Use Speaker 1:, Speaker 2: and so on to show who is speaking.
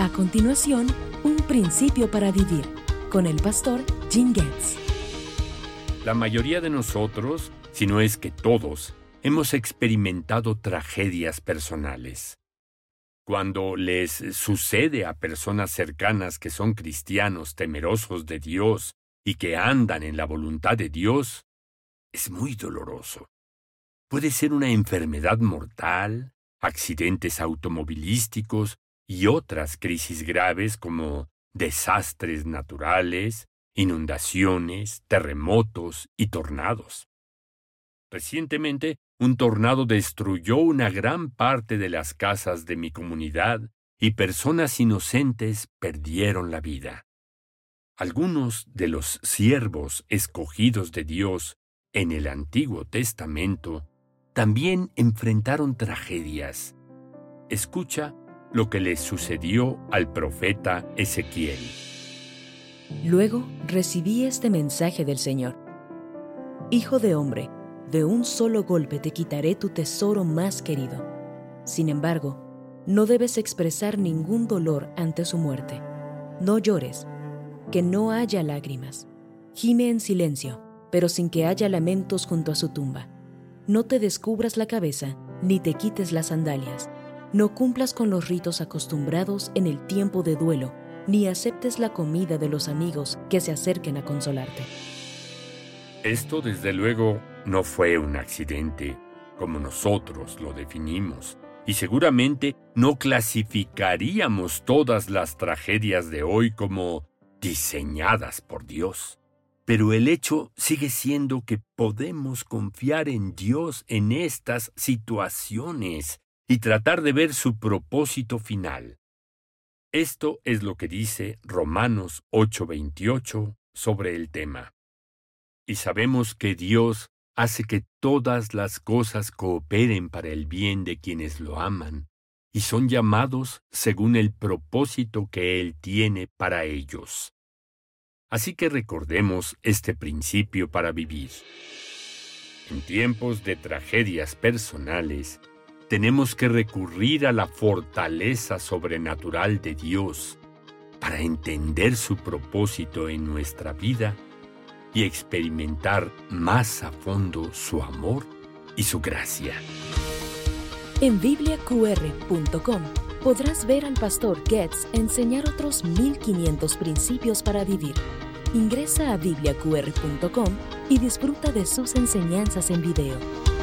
Speaker 1: A continuación, un principio para vivir con el pastor Jim Getz.
Speaker 2: La mayoría de nosotros, si no es que todos, hemos experimentado tragedias personales. Cuando les sucede a personas cercanas que son cristianos temerosos de Dios y que andan en la voluntad de Dios, es muy doloroso. Puede ser una enfermedad mortal, accidentes automovilísticos y otras crisis graves como desastres naturales, inundaciones, terremotos y tornados. Recientemente, un tornado destruyó una gran parte de las casas de mi comunidad y personas inocentes perdieron la vida. Algunos de los siervos escogidos de Dios en el Antiguo Testamento también enfrentaron tragedias. Escucha lo que le sucedió al profeta Ezequiel.
Speaker 1: Luego recibí este mensaje del Señor. Hijo de hombre, de un solo golpe te quitaré tu tesoro más querido. Sin embargo, no debes expresar ningún dolor ante su muerte. No llores, que no haya lágrimas. Gime en silencio, pero sin que haya lamentos junto a su tumba no te descubras la cabeza ni te quites las sandalias. No cumplas con los ritos acostumbrados en el tiempo de duelo, ni aceptes la comida de los amigos que se acerquen a consolarte.
Speaker 2: Esto desde luego no fue un accidente, como nosotros lo definimos, y seguramente no clasificaríamos todas las tragedias de hoy como diseñadas por Dios. Pero el hecho sigue siendo que podemos confiar en Dios en estas situaciones y tratar de ver su propósito final. Esto es lo que dice Romanos 8:28 sobre el tema. Y sabemos que Dios hace que todas las cosas cooperen para el bien de quienes lo aman y son llamados según el propósito que Él tiene para ellos. Así que recordemos este principio para vivir. En tiempos de tragedias personales, tenemos que recurrir a la fortaleza sobrenatural de Dios para entender su propósito en nuestra vida y experimentar más a fondo su amor y su gracia.
Speaker 1: En bibliaqr.com podrás ver al pastor Getz enseñar otros 1500 principios para vivir. Ingresa a bibliaqr.com y disfruta de sus enseñanzas en video.